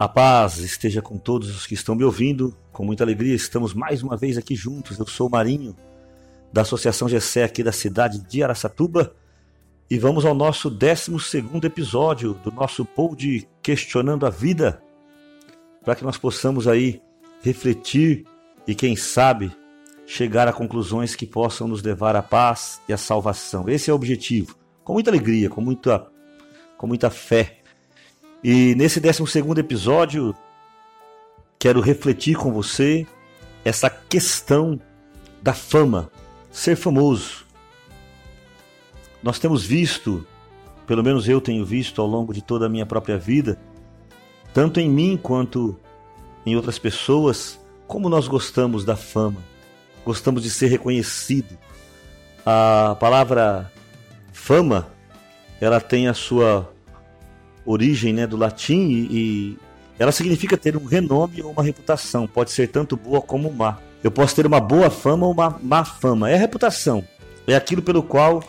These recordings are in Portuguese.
A paz esteja com todos os que estão me ouvindo. Com muita alegria, estamos mais uma vez aqui juntos. Eu sou o Marinho, da Associação GC aqui da cidade de Araçatuba. E vamos ao nosso 12 episódio do nosso pod Questionando a Vida, para que nós possamos aí refletir e, quem sabe, chegar a conclusões que possam nos levar à paz e à salvação. Esse é o objetivo. Com muita alegria, com muita, com muita fé e nesse 12 episódio, quero refletir com você essa questão da fama, ser famoso. Nós temos visto, pelo menos eu tenho visto ao longo de toda a minha própria vida, tanto em mim quanto em outras pessoas, como nós gostamos da fama, gostamos de ser reconhecido. A palavra fama, ela tem a sua origem né, do latim e, e ela significa ter um renome ou uma reputação. Pode ser tanto boa como má. Eu posso ter uma boa fama ou uma má fama. É a reputação. É aquilo pelo qual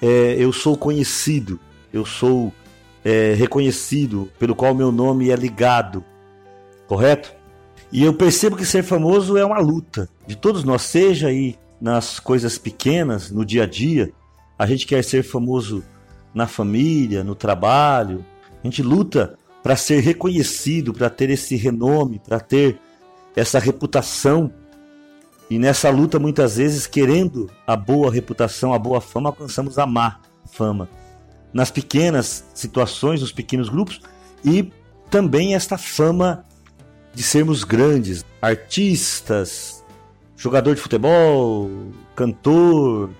é, eu sou conhecido. Eu sou é, reconhecido. Pelo qual meu nome é ligado. Correto? E eu percebo que ser famoso é uma luta de todos nós, seja aí nas coisas pequenas, no dia a dia. A gente quer ser famoso na família, no trabalho, a gente luta para ser reconhecido, para ter esse renome, para ter essa reputação. E nessa luta, muitas vezes, querendo a boa reputação, a boa fama, alcançamos a má fama. Nas pequenas situações, nos pequenos grupos, e também esta fama de sermos grandes, artistas, jogador de futebol, cantor,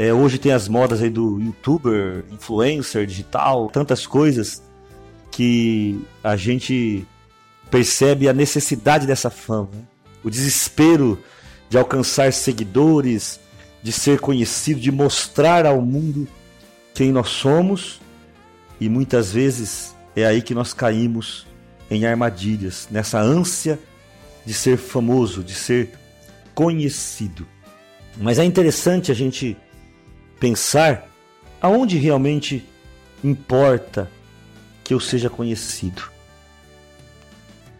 é, hoje tem as modas aí do youtuber, influencer digital, tantas coisas que a gente percebe a necessidade dessa fama, né? o desespero de alcançar seguidores, de ser conhecido, de mostrar ao mundo quem nós somos e muitas vezes é aí que nós caímos em armadilhas, nessa ânsia de ser famoso, de ser conhecido. Mas é interessante a gente pensar aonde realmente importa que eu seja conhecido.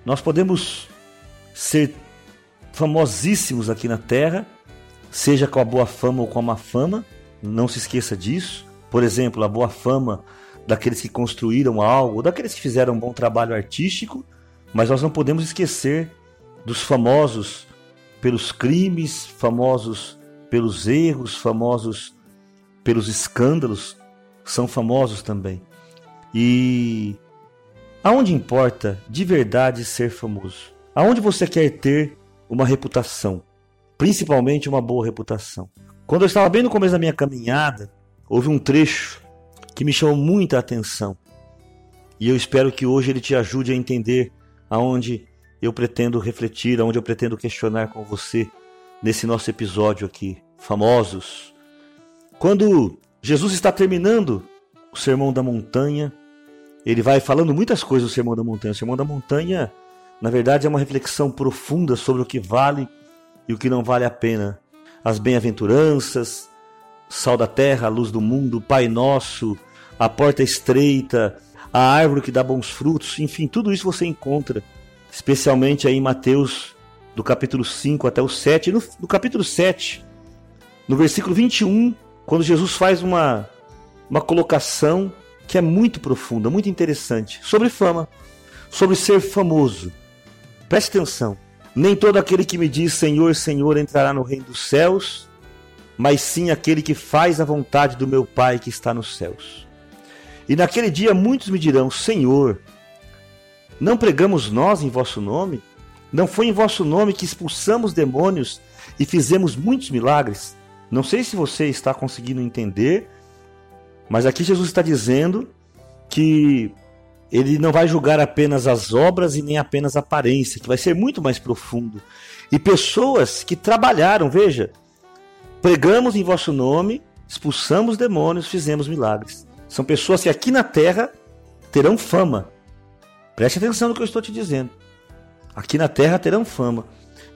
Nós podemos ser famosíssimos aqui na Terra, seja com a boa fama ou com a má fama, não se esqueça disso. Por exemplo, a boa fama daqueles que construíram algo, daqueles que fizeram um bom trabalho artístico, mas nós não podemos esquecer dos famosos pelos crimes, famosos pelos erros, famosos pelos escândalos, são famosos também. E aonde importa de verdade ser famoso? Aonde você quer ter uma reputação, principalmente uma boa reputação? Quando eu estava bem no começo da minha caminhada, houve um trecho que me chamou muita atenção. E eu espero que hoje ele te ajude a entender aonde eu pretendo refletir, aonde eu pretendo questionar com você nesse nosso episódio aqui, famosos, quando Jesus está terminando o Sermão da Montanha, ele vai falando muitas coisas do Sermão da Montanha. O Sermão da Montanha, na verdade, é uma reflexão profunda sobre o que vale e o que não vale a pena. As bem-aventuranças, sal da terra, luz do mundo, Pai Nosso, a porta estreita, a árvore que dá bons frutos, enfim, tudo isso você encontra, especialmente aí em Mateus, do capítulo 5 até o 7. No, no capítulo 7, no versículo 21, quando Jesus faz uma, uma colocação que é muito profunda, muito interessante, sobre fama, sobre ser famoso. Preste atenção. Nem todo aquele que me diz Senhor, Senhor entrará no reino dos céus, mas sim aquele que faz a vontade do meu Pai que está nos céus. E naquele dia muitos me dirão: Senhor, não pregamos nós em vosso nome? Não foi em vosso nome que expulsamos demônios e fizemos muitos milagres? Não sei se você está conseguindo entender, mas aqui Jesus está dizendo que ele não vai julgar apenas as obras e nem apenas a aparência, que vai ser muito mais profundo. E pessoas que trabalharam, veja, pregamos em vosso nome, expulsamos demônios, fizemos milagres. São pessoas que aqui na terra terão fama. Preste atenção no que eu estou te dizendo. Aqui na terra terão fama.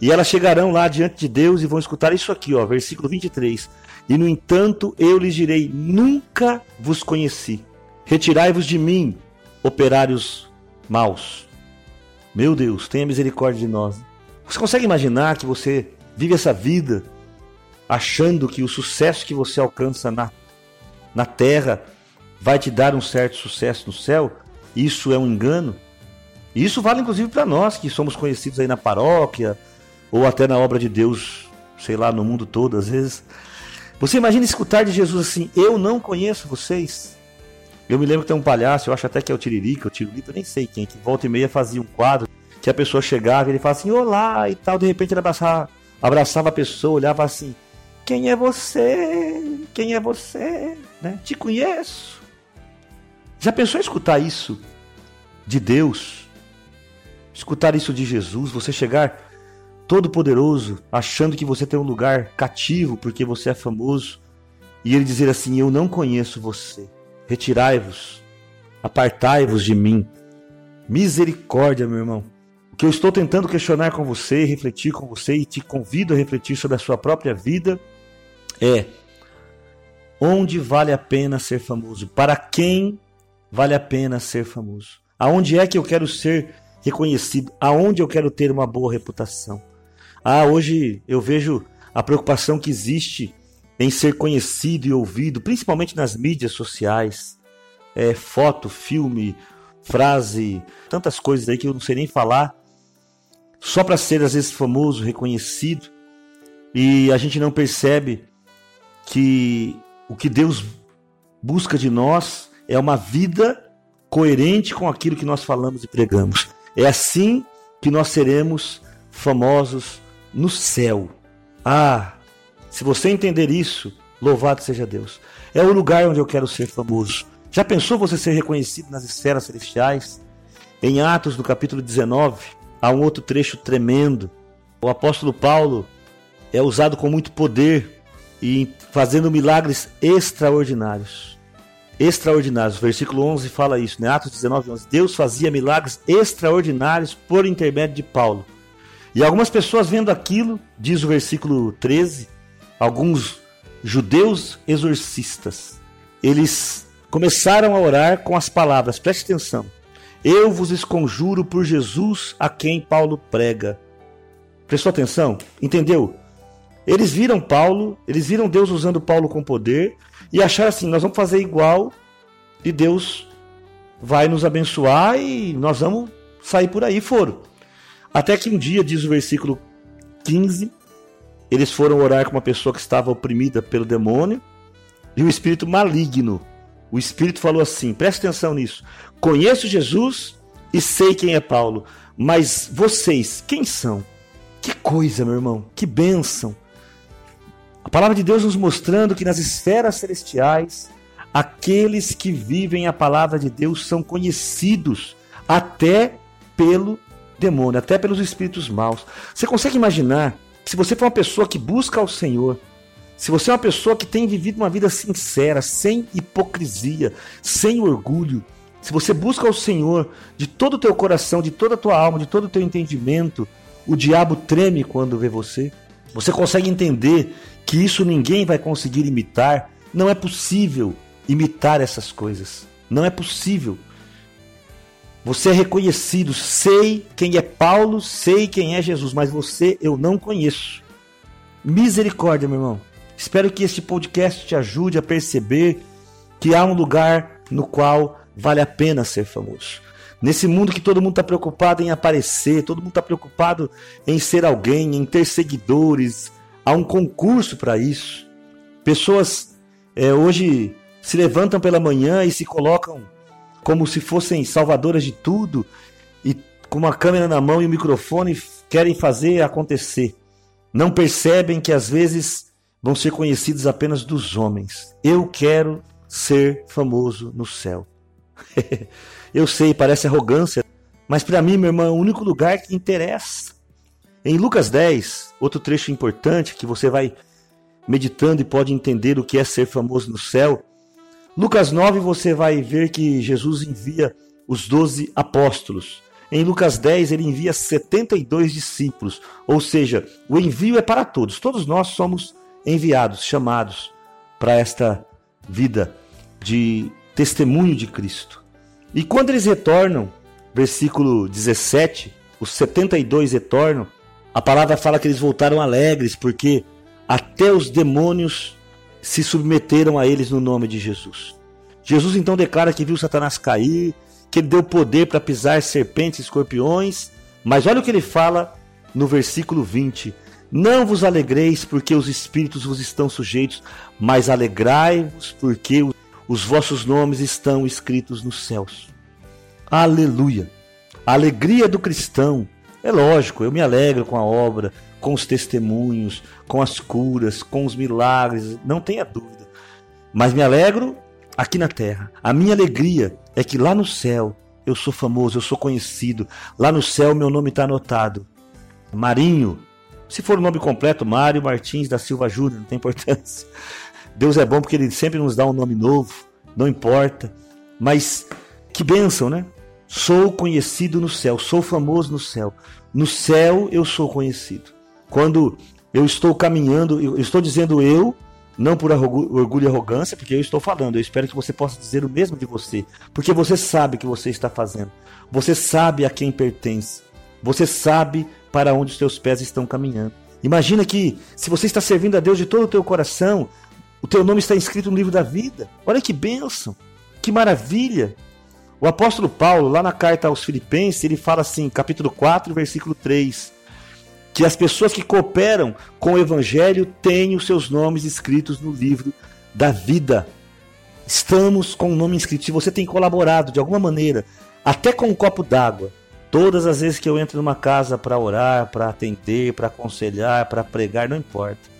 E elas chegarão lá diante de Deus e vão escutar isso aqui, ó, versículo 23. E no entanto eu lhes direi: Nunca vos conheci. Retirai-vos de mim, operários maus. Meu Deus, tenha misericórdia de nós. Você consegue imaginar que você vive essa vida achando que o sucesso que você alcança na, na terra vai te dar um certo sucesso no céu? Isso é um engano? E isso vale inclusive para nós que somos conhecidos aí na paróquia ou até na obra de Deus, sei lá, no mundo todo às vezes. Você imagina escutar de Jesus assim: Eu não conheço vocês. Eu me lembro que tem um palhaço, eu acho até que é o Tiririca, o Tiririca, eu nem sei quem, que volta e meia fazia um quadro que a pessoa chegava ele falava assim: Olá e tal. De repente ele abraçava, abraçava a pessoa, olhava assim: Quem é você? Quem é você? Né? Te conheço. Já pensou em escutar isso de Deus? escutar isso de Jesus, você chegar todo poderoso, achando que você tem um lugar cativo porque você é famoso, e ele dizer assim: Eu não conheço você, retirai-vos, apartai-vos de mim. Misericórdia, meu irmão. O que eu estou tentando questionar com você, refletir com você e te convido a refletir sobre a sua própria vida é: onde vale a pena ser famoso? Para quem vale a pena ser famoso? Aonde é que eu quero ser reconhecido, aonde eu quero ter uma boa reputação. Ah, hoje eu vejo a preocupação que existe em ser conhecido e ouvido, principalmente nas mídias sociais. É, foto, filme, frase, tantas coisas aí que eu não sei nem falar, só para ser às vezes famoso, reconhecido, e a gente não percebe que o que Deus busca de nós é uma vida coerente com aquilo que nós falamos e pregamos. É assim que nós seremos famosos no céu. Ah, se você entender isso, louvado seja Deus. É o lugar onde eu quero ser famoso. Já pensou você ser reconhecido nas esferas celestiais? Em Atos, no capítulo 19, há um outro trecho tremendo. O apóstolo Paulo é usado com muito poder e fazendo milagres extraordinários extraordinários. Versículo 11 fala isso, né? Atos 19, 11. Deus fazia milagres extraordinários por intermédio de Paulo. E algumas pessoas vendo aquilo, diz o versículo 13, alguns judeus exorcistas, eles começaram a orar com as palavras, preste atenção. Eu vos esconjuro por Jesus a quem Paulo prega. Prestou atenção? Entendeu? Eles viram Paulo, eles viram Deus usando Paulo com poder, e achar assim: nós vamos fazer igual e Deus vai nos abençoar e nós vamos sair por aí. Foram. Até que um dia, diz o versículo 15, eles foram orar com uma pessoa que estava oprimida pelo demônio e o espírito maligno. O espírito falou assim: preste atenção nisso. Conheço Jesus e sei quem é Paulo, mas vocês, quem são? Que coisa, meu irmão, que bênção. A palavra de Deus nos mostrando que nas esferas celestiais, aqueles que vivem a palavra de Deus são conhecidos até pelo demônio, até pelos espíritos maus. Você consegue imaginar se você for uma pessoa que busca ao Senhor, se você é uma pessoa que tem vivido uma vida sincera, sem hipocrisia, sem orgulho, se você busca ao Senhor de todo o teu coração, de toda a tua alma, de todo o teu entendimento, o diabo treme quando vê você. Você consegue entender que isso ninguém vai conseguir imitar. Não é possível imitar essas coisas. Não é possível. Você é reconhecido, sei quem é Paulo, sei quem é Jesus, mas você eu não conheço. Misericórdia, meu irmão. Espero que este podcast te ajude a perceber que há um lugar no qual vale a pena ser famoso. Nesse mundo que todo mundo está preocupado em aparecer, todo mundo está preocupado em ser alguém, em ter seguidores, há um concurso para isso. Pessoas é, hoje se levantam pela manhã e se colocam como se fossem salvadoras de tudo e com uma câmera na mão e um microfone querem fazer acontecer. Não percebem que às vezes vão ser conhecidos apenas dos homens. Eu quero ser famoso no céu. Eu sei, parece arrogância, mas para mim, meu irmão, é o único lugar que interessa. Em Lucas 10, outro trecho importante que você vai meditando e pode entender o que é ser famoso no céu. Lucas 9 você vai ver que Jesus envia os doze apóstolos. Em Lucas 10 ele envia 72 discípulos, ou seja, o envio é para todos. Todos nós somos enviados, chamados para esta vida de testemunho de Cristo. E quando eles retornam, versículo 17, os 72 retornam, a palavra fala que eles voltaram alegres, porque até os demônios se submeteram a eles no nome de Jesus. Jesus então declara que viu Satanás cair, que ele deu poder para pisar serpentes e escorpiões, mas olha o que ele fala no versículo 20: Não vos alegreis porque os espíritos vos estão sujeitos, mas alegrai-vos porque os vossos nomes estão escritos nos céus. Aleluia! A alegria do cristão, é lógico, eu me alegro com a obra, com os testemunhos, com as curas, com os milagres, não tenha dúvida. Mas me alegro aqui na terra. A minha alegria é que lá no céu eu sou famoso, eu sou conhecido. Lá no céu meu nome está anotado. Marinho. Se for o nome completo, Mário Martins da Silva Júnior, não tem importância. Deus é bom porque ele sempre nos dá um nome novo, não importa. Mas que bênção, né? Sou conhecido no céu, sou famoso no céu. No céu eu sou conhecido. Quando eu estou caminhando, eu estou dizendo eu, não por orgulho e arrogância, porque eu estou falando. Eu espero que você possa dizer o mesmo de você, porque você sabe o que você está fazendo. Você sabe a quem pertence. Você sabe para onde os seus pés estão caminhando. Imagina que se você está servindo a Deus de todo o teu coração, o teu nome está inscrito no livro da vida. Olha que bênção, que maravilha. O apóstolo Paulo, lá na carta aos Filipenses, ele fala assim, capítulo 4, versículo 3: que as pessoas que cooperam com o Evangelho têm os seus nomes escritos no livro da vida. Estamos com o nome inscrito. Se você tem colaborado de alguma maneira, até com um copo d'água, todas as vezes que eu entro numa casa para orar, para atender, para aconselhar, para pregar, não importa.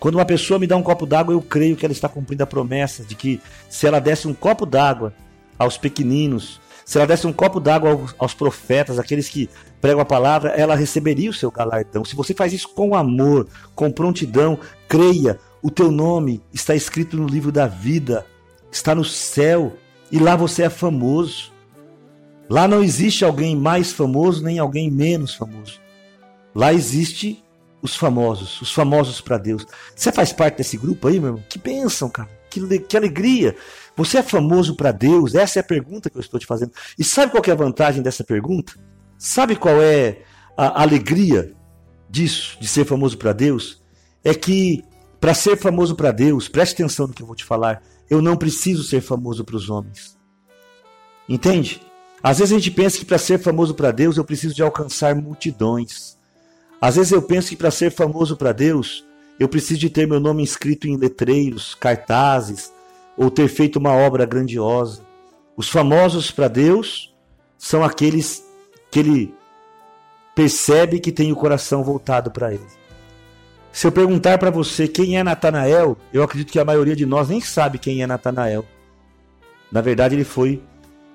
Quando uma pessoa me dá um copo d'água, eu creio que ela está cumprindo a promessa de que se ela desse um copo d'água aos pequeninos, se ela desse um copo d'água aos, profetas, aqueles que pregam a palavra, ela receberia o seu galardão. Se você faz isso com amor, com prontidão, creia, o teu nome está escrito no livro da vida, está no céu, e lá você é famoso. Lá não existe alguém mais famoso nem alguém menos famoso. Lá existe os famosos, os famosos para Deus. Você faz parte desse grupo aí, meu irmão? Que bênção, cara. Que, que alegria. Você é famoso para Deus? Essa é a pergunta que eu estou te fazendo. E sabe qual é a vantagem dessa pergunta? Sabe qual é a alegria disso, de ser famoso para Deus? É que para ser famoso para Deus, preste atenção no que eu vou te falar, eu não preciso ser famoso para os homens. Entende? Às vezes a gente pensa que para ser famoso para Deus eu preciso de alcançar multidões. Às vezes eu penso que para ser famoso para Deus eu preciso de ter meu nome inscrito em letreiros, cartazes, ou ter feito uma obra grandiosa. Os famosos para Deus são aqueles que ele percebe que tem o coração voltado para ele. Se eu perguntar para você quem é Natanael, eu acredito que a maioria de nós nem sabe quem é Natanael. Na verdade, ele foi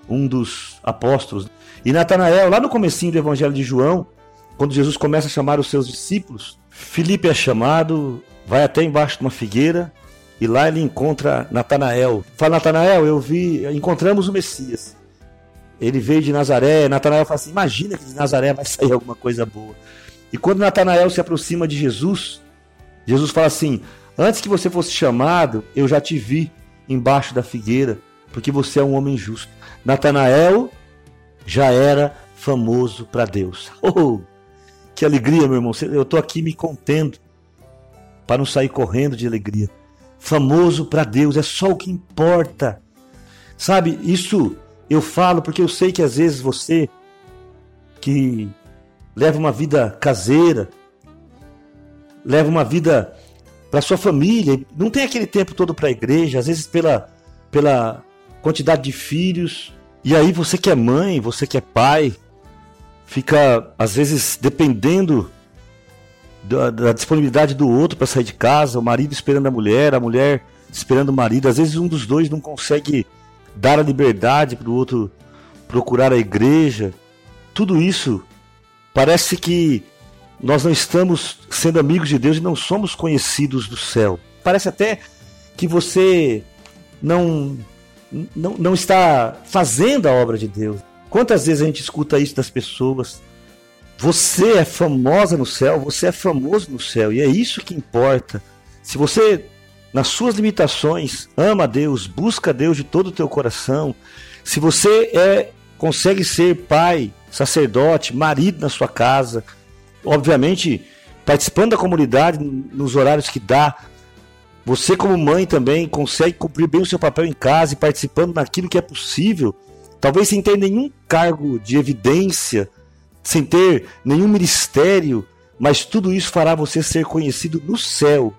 um dos apóstolos. E Natanael, lá no comecinho do Evangelho de João, quando Jesus começa a chamar os seus discípulos, Filipe é chamado, vai até embaixo de uma figueira, e lá ele encontra Natanael. Fala, Natanael, eu vi, encontramos o Messias. Ele veio de Nazaré. Natanael fala assim: imagina que de Nazaré vai sair alguma coisa boa. E quando Natanael se aproxima de Jesus, Jesus fala assim: Antes que você fosse chamado, eu já te vi embaixo da figueira, porque você é um homem justo. Natanael já era famoso para Deus. Oh, que alegria, meu irmão. Eu estou aqui me contendo para não sair correndo de alegria famoso para Deus, é só o que importa. Sabe, isso eu falo porque eu sei que às vezes você que leva uma vida caseira, leva uma vida para sua família, não tem aquele tempo todo para a igreja, às vezes pela pela quantidade de filhos, e aí você que é mãe, você que é pai, fica às vezes dependendo da, da disponibilidade do outro para sair de casa, o marido esperando a mulher, a mulher esperando o marido. Às vezes um dos dois não consegue dar a liberdade para o outro procurar a igreja. Tudo isso parece que nós não estamos sendo amigos de Deus e não somos conhecidos do céu. Parece até que você não, não, não está fazendo a obra de Deus. Quantas vezes a gente escuta isso das pessoas? Você é famosa no céu, você é famoso no céu, e é isso que importa. Se você, nas suas limitações, ama Deus, busca Deus de todo o teu coração, se você é consegue ser pai sacerdote, marido na sua casa, obviamente participando da comunidade nos horários que dá. Você, como mãe, também consegue cumprir bem o seu papel em casa e participando naquilo que é possível, talvez sem ter nenhum cargo de evidência, sem ter nenhum ministério, mas tudo isso fará você ser conhecido no céu,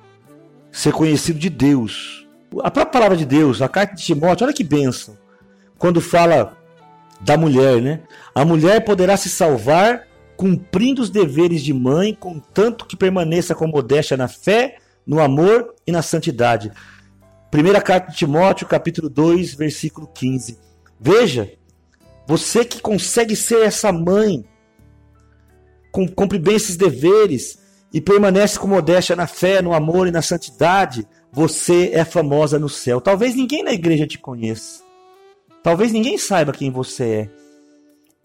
ser conhecido de Deus. A própria palavra de Deus, a carta de Timóteo, olha que bênção. Quando fala da mulher, né? A mulher poderá se salvar cumprindo os deveres de mãe, contanto que permaneça com modéstia na fé, no amor e na santidade. Primeira carta de Timóteo, capítulo 2, versículo 15. Veja, você que consegue ser essa mãe, cumpre bem esses deveres e permanece com modéstia na fé, no amor e na santidade, você é famosa no céu. Talvez ninguém na igreja te conheça. Talvez ninguém saiba quem você é.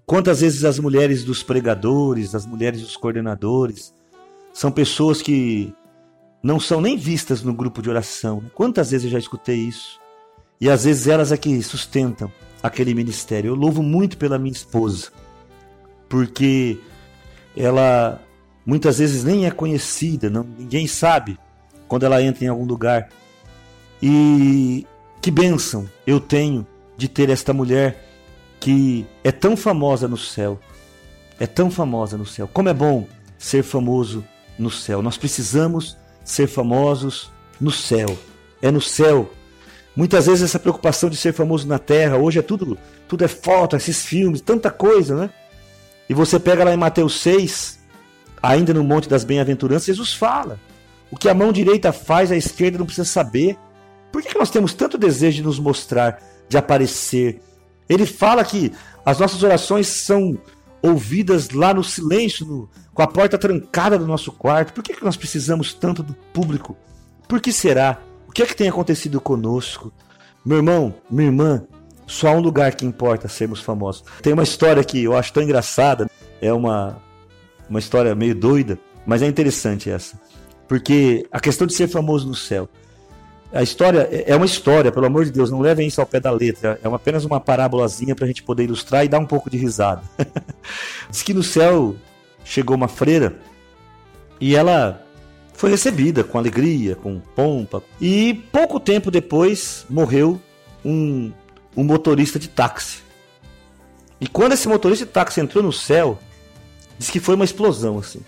Quantas vezes as mulheres dos pregadores, as mulheres dos coordenadores, são pessoas que não são nem vistas no grupo de oração. Né? Quantas vezes eu já escutei isso? E às vezes elas é que sustentam aquele ministério. Eu louvo muito pela minha esposa, porque ela muitas vezes nem é conhecida, não, ninguém sabe quando ela entra em algum lugar. E que bênção eu tenho de ter esta mulher que é tão famosa no céu. É tão famosa no céu. Como é bom ser famoso no céu. Nós precisamos ser famosos no céu. É no céu. Muitas vezes essa preocupação de ser famoso na terra, hoje é tudo, tudo é foto, esses filmes, tanta coisa, né? E você pega lá em Mateus 6, ainda no Monte das Bem-aventuranças, Jesus fala: o que a mão direita faz, a esquerda não precisa saber. Por que nós temos tanto desejo de nos mostrar, de aparecer, ele fala que as nossas orações são ouvidas lá no silêncio, no, com a porta trancada do nosso quarto. Por que, que nós precisamos tanto do público? Por que será? O que é que tem acontecido conosco? Meu irmão, minha irmã, só há um lugar que importa sermos famosos. Tem uma história que eu acho tão engraçada, é uma, uma história meio doida, mas é interessante essa. Porque a questão de ser famoso no céu. A história é, é uma história, pelo amor de Deus, não levem isso ao pé da letra. É apenas uma parábolazinha para a gente poder ilustrar e dar um pouco de risada. Diz que no céu chegou uma freira e ela foi recebida com alegria, com pompa. E pouco tempo depois morreu um, um motorista de táxi. E quando esse motorista de táxi entrou no céu, diz que foi uma explosão, assim.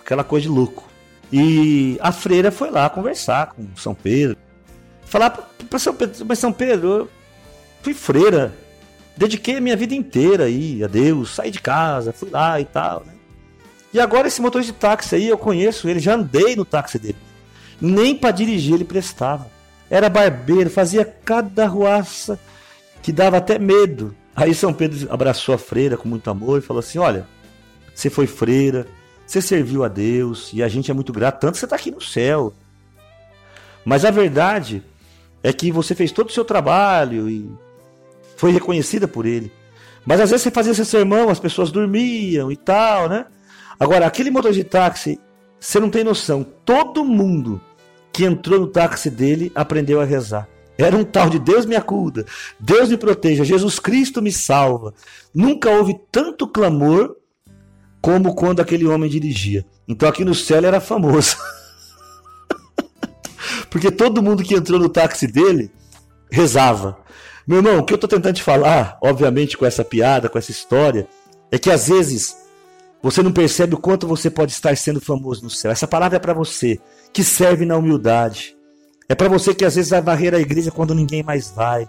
Aquela coisa de louco. E a freira foi lá conversar com São Pedro falar para São Pedro, mas São Pedro, eu fui freira, dediquei a minha vida inteira aí a Deus, saí de casa, fui lá e tal, né? E agora esse motorista de táxi aí, eu conheço ele, já andei no táxi dele. Nem para dirigir ele prestava. Era barbeiro, fazia cada ruaça que dava até medo. Aí São Pedro abraçou a freira com muito amor e falou assim: Olha, você foi freira, você serviu a Deus e a gente é muito grato, tanto que você está aqui no céu. Mas a verdade é que você fez todo o seu trabalho e foi reconhecida por ele. Mas às vezes você fazia esse sermão, as pessoas dormiam e tal, né? Agora, aquele motor de táxi, você não tem noção, todo mundo que entrou no táxi dele aprendeu a rezar. Era um tal de Deus me acuda, Deus me proteja, Jesus Cristo me salva. Nunca houve tanto clamor como quando aquele homem dirigia. Então aqui no céu ele era famoso. Porque todo mundo que entrou no táxi dele rezava. Meu irmão, o que eu estou tentando te falar, obviamente com essa piada, com essa história, é que às vezes você não percebe o quanto você pode estar sendo famoso no céu. Essa palavra é para você que serve na humildade. É para você que às vezes vai varrer a igreja quando ninguém mais vai.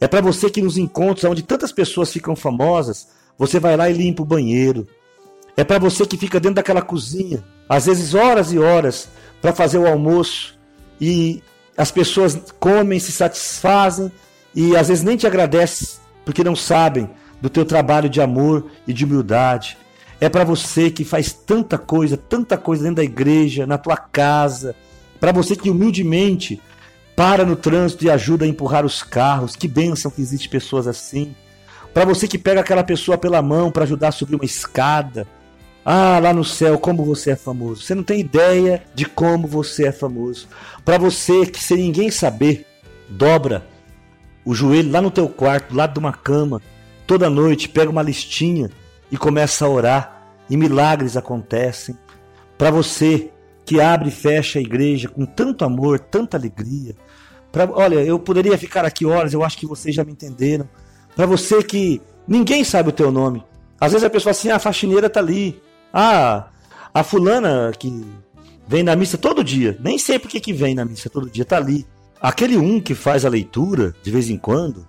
É para você que nos encontros onde tantas pessoas ficam famosas, você vai lá e limpa o banheiro. É para você que fica dentro daquela cozinha, às vezes horas e horas, para fazer o almoço e as pessoas comem, se satisfazem e às vezes nem te agradecem porque não sabem do teu trabalho de amor e de humildade. É para você que faz tanta coisa, tanta coisa dentro da igreja, na tua casa, para você que humildemente para no trânsito e ajuda a empurrar os carros. Que bênção que existe pessoas assim. Para você que pega aquela pessoa pela mão para ajudar a subir uma escada ah, lá no céu, como você é famoso. Você não tem ideia de como você é famoso. Para você que sem ninguém saber, dobra o joelho lá no teu quarto, do lado de uma cama, toda noite, pega uma listinha e começa a orar e milagres acontecem. Para você que abre e fecha a igreja com tanto amor, tanta alegria. Pra, olha, eu poderia ficar aqui horas, eu acho que vocês já me entenderam. Para você que ninguém sabe o teu nome. Às vezes a pessoa assim, ah, a faxineira tá ali. Ah, a fulana que vem na missa todo dia. Nem sei por que vem na missa todo dia, tá ali. Aquele um que faz a leitura de vez em quando.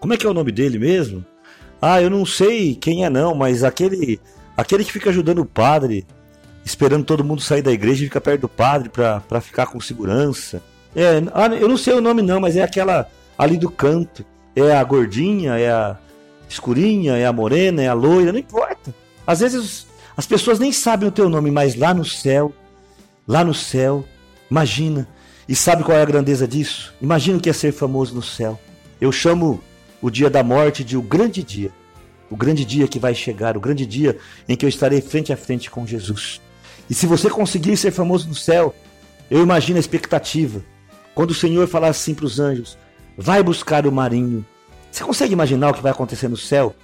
Como é que é o nome dele mesmo? Ah, eu não sei quem é não, mas aquele aquele que fica ajudando o padre, esperando todo mundo sair da igreja e fica perto do padre para ficar com segurança. É, ah, eu não sei o nome não, mas é aquela ali do canto. É a gordinha, é a escurinha, é a morena, é a loira, não importa. Às vezes as pessoas nem sabem o teu nome, mas lá no céu, lá no céu, imagina. E sabe qual é a grandeza disso? Imagina o que é ser famoso no céu. Eu chamo o dia da morte de o grande dia. O grande dia que vai chegar, o grande dia em que eu estarei frente a frente com Jesus. E se você conseguir ser famoso no céu, eu imagino a expectativa. Quando o Senhor falar assim para os anjos: vai buscar o marinho. Você consegue imaginar o que vai acontecer no céu?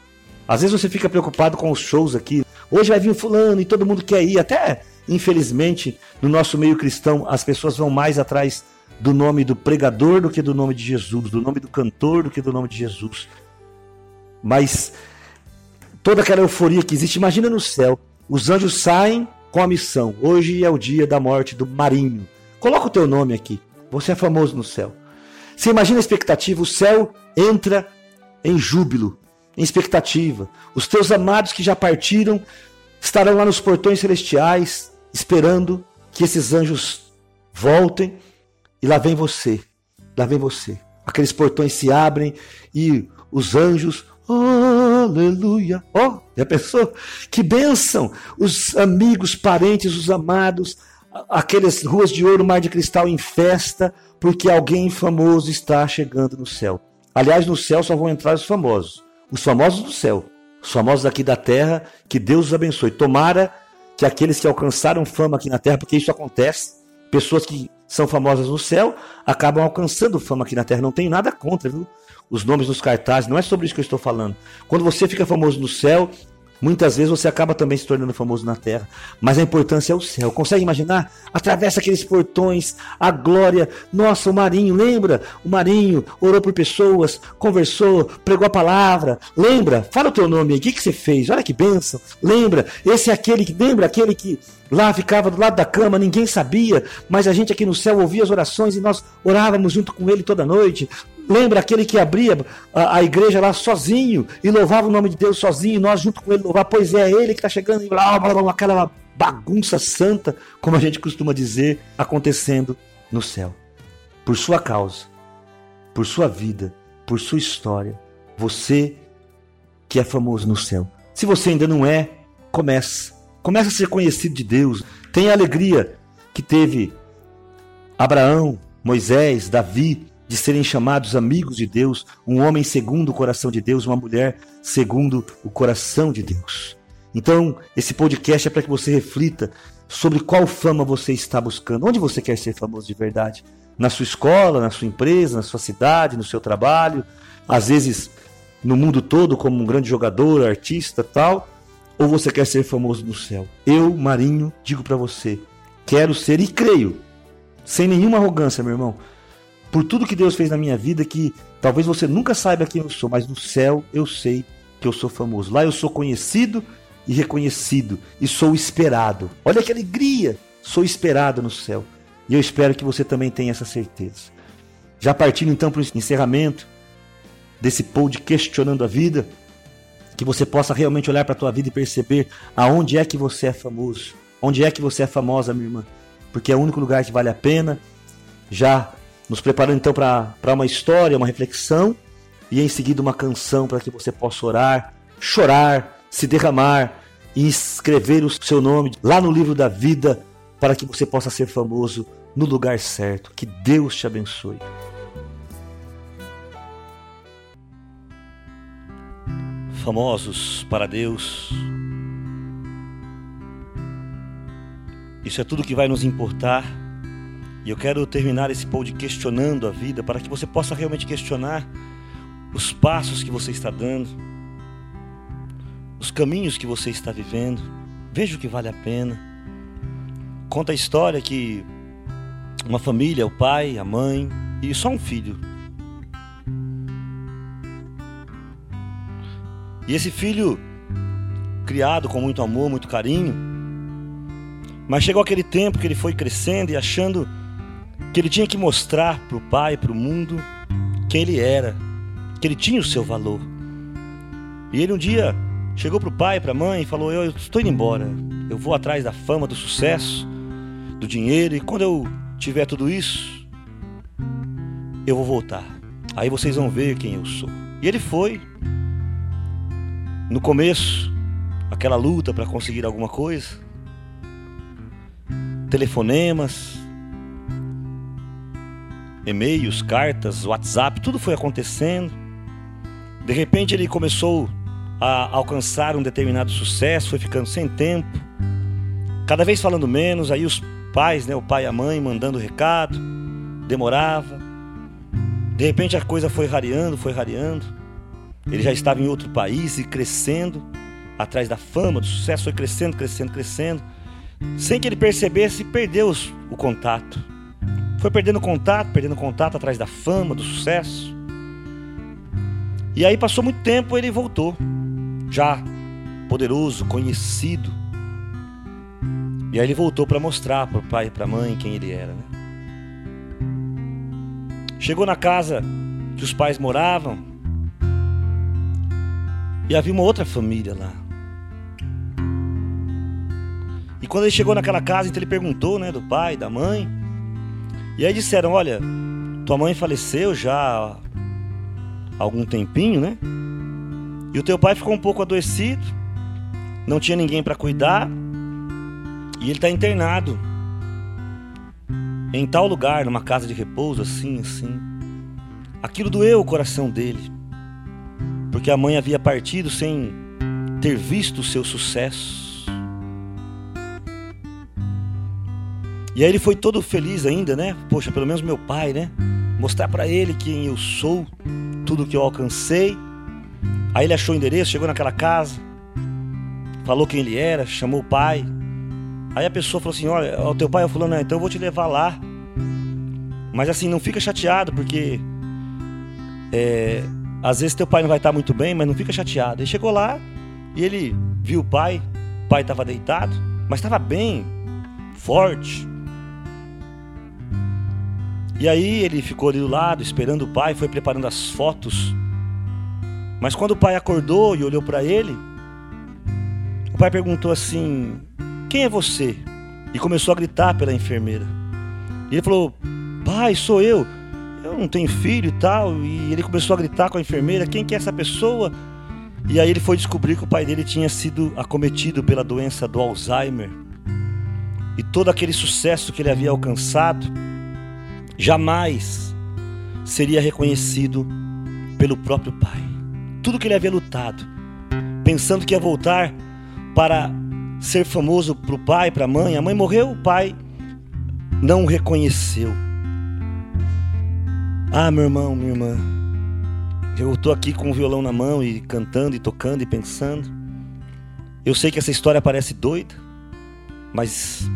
Às vezes você fica preocupado com os shows aqui. Hoje vai vir fulano e todo mundo quer ir. Até, infelizmente, no nosso meio cristão, as pessoas vão mais atrás do nome do pregador do que do nome de Jesus, do nome do cantor do que do nome de Jesus. Mas toda aquela euforia que existe, imagina no céu, os anjos saem com a missão. Hoje é o dia da morte do Marinho. Coloca o teu nome aqui. Você é famoso no céu. Você imagina a expectativa, o céu entra em júbilo, em expectativa. Os teus amados que já partiram estarão lá nos portões celestiais, esperando que esses anjos voltem e lá vem você, lá vem você. Aqueles portões se abrem e os anjos, aleluia. Ó, oh, já pensou? Que bênção! Os amigos, parentes, os amados, aquelas ruas de ouro, mar de cristal em festa, porque alguém famoso está chegando no céu. Aliás, no céu só vão entrar os famosos. Os famosos do céu. Os famosos aqui da terra, que Deus os abençoe. Tomara que aqueles que alcançaram fama aqui na terra, porque isso acontece, pessoas que são famosas no céu, acabam alcançando fama aqui na terra. Não tem nada contra, viu? Os nomes nos cartazes, não é sobre isso que eu estou falando. Quando você fica famoso no céu, Muitas vezes você acaba também se tornando famoso na terra, mas a importância é o céu. Consegue imaginar? Atravessa aqueles portões, a glória. Nossa, o Marinho, lembra? O Marinho orou por pessoas, conversou, pregou a palavra. Lembra? Fala o teu nome aí, o que, que você fez? Olha que bênção. Lembra? Esse é aquele que, lembra aquele que lá ficava do lado da cama, ninguém sabia, mas a gente aqui no céu ouvia as orações e nós orávamos junto com ele toda noite. Lembra aquele que abria a, a, igreja lá sozinho e louvava o nome de Deus sozinho, e nós junto com ele louvar, pois é, ele que está chegando e blá, blá, blá, aquela bagunça santa, como a gente costuma dizer, acontecendo no céu. Por sua causa, por sua vida, por sua história, você que é famoso no céu. Se você ainda não é, comece. Comece a ser conhecido de Deus. Tenha a alegria que teve Abraão, Moisés, Davi, de serem chamados amigos de Deus, um homem segundo o coração de Deus, uma mulher segundo o coração de Deus. Então, esse podcast é para que você reflita sobre qual fama você está buscando, onde você quer ser famoso de verdade. Na sua escola, na sua empresa, na sua cidade, no seu trabalho, às vezes no mundo todo como um grande jogador, artista, tal, ou você quer ser famoso no céu? Eu, Marinho, digo para você, quero ser e creio, sem nenhuma arrogância, meu irmão, por tudo que Deus fez na minha vida, que talvez você nunca saiba quem eu sou, mas no céu eu sei que eu sou famoso. Lá eu sou conhecido e reconhecido e sou esperado. Olha que alegria! Sou esperado no céu. E eu espero que você também tenha essa certeza. Já partindo então para o encerramento desse pod questionando a vida, que você possa realmente olhar para a tua vida e perceber aonde é que você é famoso, onde é que você é famosa, minha irmã, porque é o único lugar que vale a pena. Já nos preparando então para uma história, uma reflexão e em seguida uma canção para que você possa orar, chorar, se derramar e escrever o seu nome lá no livro da vida para que você possa ser famoso no lugar certo. Que Deus te abençoe. Famosos para Deus. Isso é tudo que vai nos importar e eu quero terminar esse pod questionando a vida para que você possa realmente questionar os passos que você está dando, os caminhos que você está vivendo. Veja o que vale a pena. Conta a história que uma família, o pai, a mãe e só um filho. E esse filho, criado com muito amor, muito carinho, mas chegou aquele tempo que ele foi crescendo e achando que ele tinha que mostrar para o pai, para o mundo, quem ele era, que ele tinha o seu valor. E ele um dia chegou para o pai, para a mãe e falou: Eu estou indo embora, eu vou atrás da fama, do sucesso, do dinheiro, e quando eu tiver tudo isso, eu vou voltar. Aí vocês vão ver quem eu sou. E ele foi. No começo, aquela luta para conseguir alguma coisa, telefonemas, e-mails, cartas, WhatsApp, tudo foi acontecendo. De repente ele começou a alcançar um determinado sucesso, foi ficando sem tempo, cada vez falando menos, aí os pais, né, o pai e a mãe mandando recado, demorava. De repente a coisa foi rareando, foi rareando. Ele já estava em outro país e crescendo, atrás da fama, do sucesso, foi crescendo, crescendo, crescendo. Sem que ele percebesse, perdeu o contato. Foi perdendo contato, perdendo contato atrás da fama, do sucesso. E aí passou muito tempo, ele voltou, já poderoso, conhecido. E aí ele voltou para mostrar para o pai e para a mãe quem ele era. Né? Chegou na casa que os pais moravam e havia uma outra família lá. E quando ele chegou naquela casa, então ele perguntou, né, do pai, da mãe. E aí disseram: Olha, tua mãe faleceu já há algum tempinho, né? E o teu pai ficou um pouco adoecido, não tinha ninguém para cuidar, e ele está internado em tal lugar, numa casa de repouso, assim, assim. Aquilo doeu o coração dele, porque a mãe havia partido sem ter visto o seu sucesso. E aí ele foi todo feliz ainda, né? Poxa, pelo menos meu pai, né? Mostrar para ele quem eu sou, tudo que eu alcancei. Aí ele achou o endereço, chegou naquela casa, falou quem ele era, chamou o pai. Aí a pessoa falou assim: Olha, o teu pai é fulano, então eu vou te levar lá. Mas assim, não fica chateado, porque é, às vezes teu pai não vai estar muito bem, mas não fica chateado. Ele chegou lá e ele viu o pai, o pai estava deitado, mas estava bem, forte, e aí ele ficou ali do lado, esperando o pai, foi preparando as fotos. Mas quando o pai acordou e olhou para ele, o pai perguntou assim: Quem é você? E começou a gritar pela enfermeira. E ele falou: Pai, sou eu. Eu não tenho filho e tal. E ele começou a gritar com a enfermeira: Quem que é essa pessoa? E aí ele foi descobrir que o pai dele tinha sido acometido pela doença do Alzheimer. E todo aquele sucesso que ele havia alcançado jamais seria reconhecido pelo próprio pai. Tudo que ele havia lutado, pensando que ia voltar para ser famoso para o pai, para a mãe, a mãe morreu, o pai não o reconheceu. Ah, meu irmão, minha irmã, eu estou aqui com o violão na mão e cantando e tocando e pensando. Eu sei que essa história parece doida, mas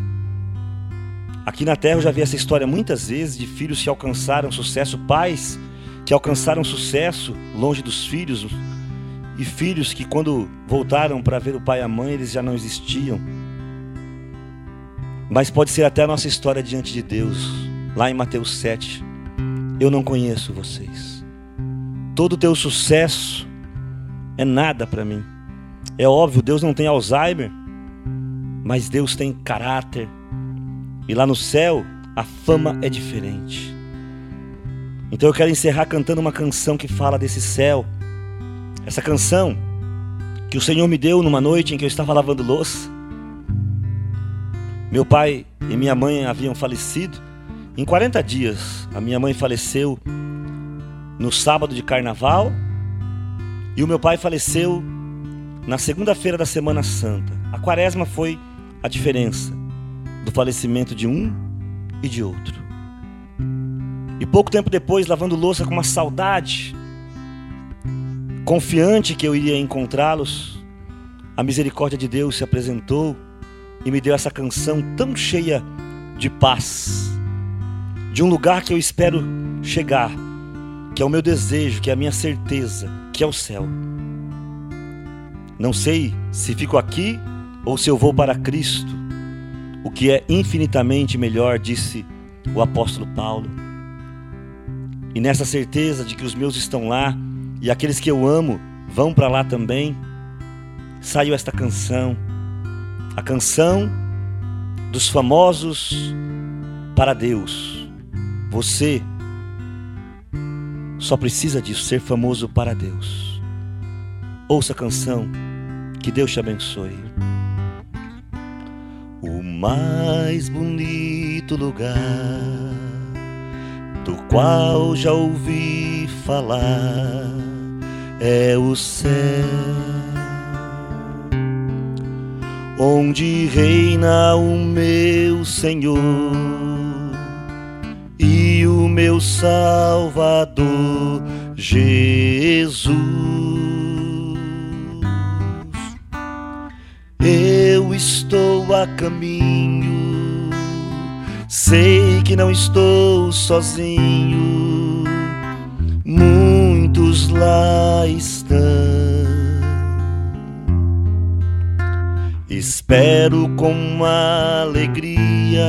Aqui na Terra eu já vi essa história muitas vezes de filhos que alcançaram sucesso, pais que alcançaram sucesso longe dos filhos e filhos que quando voltaram para ver o pai e a mãe eles já não existiam. Mas pode ser até a nossa história diante de Deus, lá em Mateus 7. Eu não conheço vocês. Todo o teu sucesso é nada para mim. É óbvio, Deus não tem Alzheimer, mas Deus tem caráter, e lá no céu, a fama é diferente. Então eu quero encerrar cantando uma canção que fala desse céu. Essa canção que o Senhor me deu numa noite em que eu estava lavando louça. Meu pai e minha mãe haviam falecido. Em 40 dias, a minha mãe faleceu no sábado de carnaval e o meu pai faleceu na segunda-feira da Semana Santa. A quaresma foi a diferença do falecimento de um e de outro. E pouco tempo depois, lavando louça com uma saudade, confiante que eu iria encontrá-los, a misericórdia de Deus se apresentou e me deu essa canção tão cheia de paz, de um lugar que eu espero chegar, que é o meu desejo, que é a minha certeza, que é o céu. Não sei se fico aqui ou se eu vou para Cristo, o que é infinitamente melhor, disse o apóstolo Paulo. E nessa certeza de que os meus estão lá e aqueles que eu amo vão para lá também, saiu esta canção, a canção dos famosos para Deus. Você só precisa disso, ser famoso para Deus. Ouça a canção, que Deus te abençoe. Mais bonito lugar do qual já ouvi falar é o céu, onde reina o meu Senhor e o meu Salvador Jesus. Eu estou a caminho, sei que não estou sozinho, muitos lá estão. Espero com alegria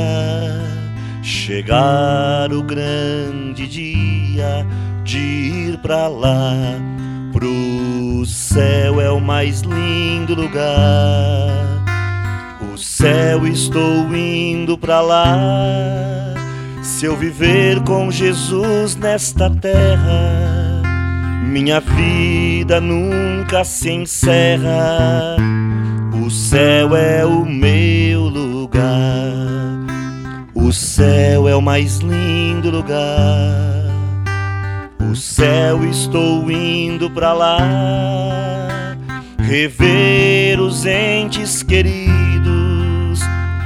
chegar o grande dia de ir pra lá pro céu é o mais lindo lugar. Céu estou indo pra lá. Se eu viver com Jesus nesta terra, minha vida nunca se encerra. O céu é o meu lugar. O céu é o mais lindo lugar. O céu estou indo pra lá, rever os entes queridos,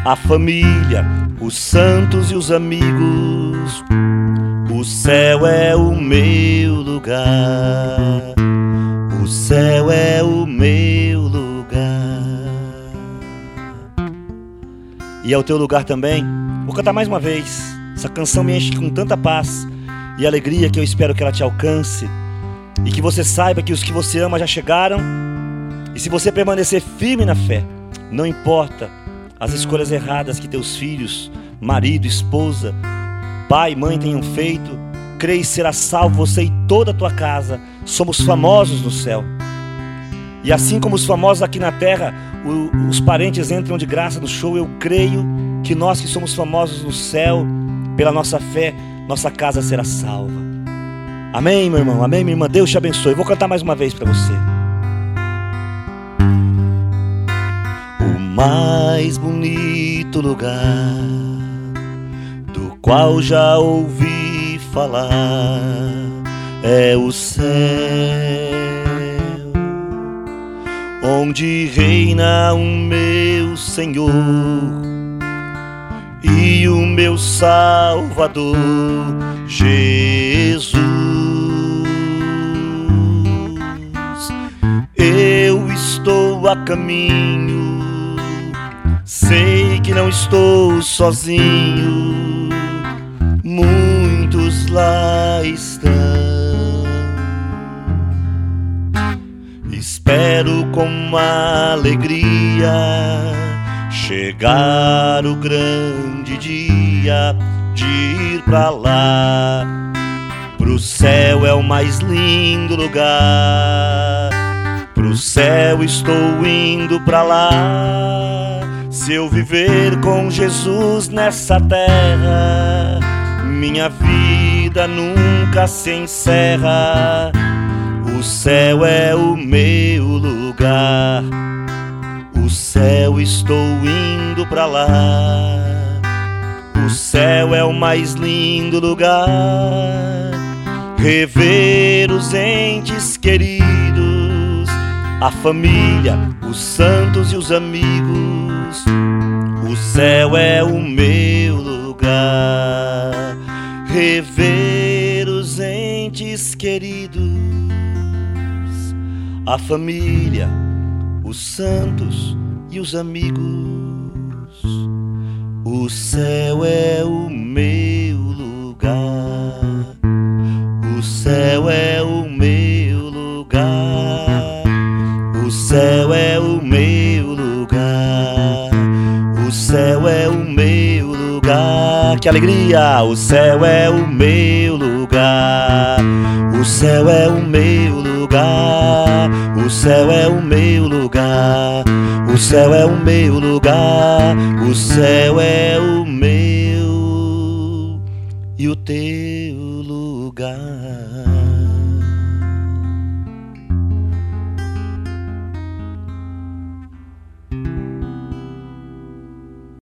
a família, os santos e os amigos. O céu é o meu lugar, o céu é o meu lugar. E é o teu lugar também. Vou cantar mais uma vez. Essa canção me enche com tanta paz e alegria que eu espero que ela te alcance e que você saiba que os que você ama já chegaram. E se você permanecer firme na fé, não importa as escolhas erradas que teus filhos, marido, esposa, pai, mãe tenham feito, creia será salvo você e toda a tua casa. Somos famosos no céu. E assim como os famosos aqui na terra, o, os parentes entram de graça no show, eu creio que nós que somos famosos no céu, pela nossa fé, nossa casa será salva. Amém, meu irmão. Amém, minha irmã. Deus te abençoe. Vou cantar mais uma vez para você. Mais bonito lugar do qual já ouvi falar é o céu, onde reina o meu Senhor e o meu Salvador Jesus. Eu estou a caminho, sei que não estou sozinho, muitos lá estão. Espero com alegria chegar o grande dia de ir pra lá. Pro céu é o mais lindo lugar. Pro céu estou indo pra lá. Se eu viver com Jesus nessa terra, minha vida nunca se encerra. O céu é o meu lugar o céu estou indo pra lá. O céu é o mais lindo lugar. Rever os entes queridos, a família, os santos e os amigos. O céu é o meu lugar. Rever os entes queridos, a família, os santos e os amigos. O céu é o meu lugar. O céu é o meu lugar. O céu é o céu é o meu lugar. Que alegria! O céu é o meu lugar. O céu é o meu lugar. O céu é o meu lugar. O céu é o meu lugar. O céu é o meu e o teu lugar.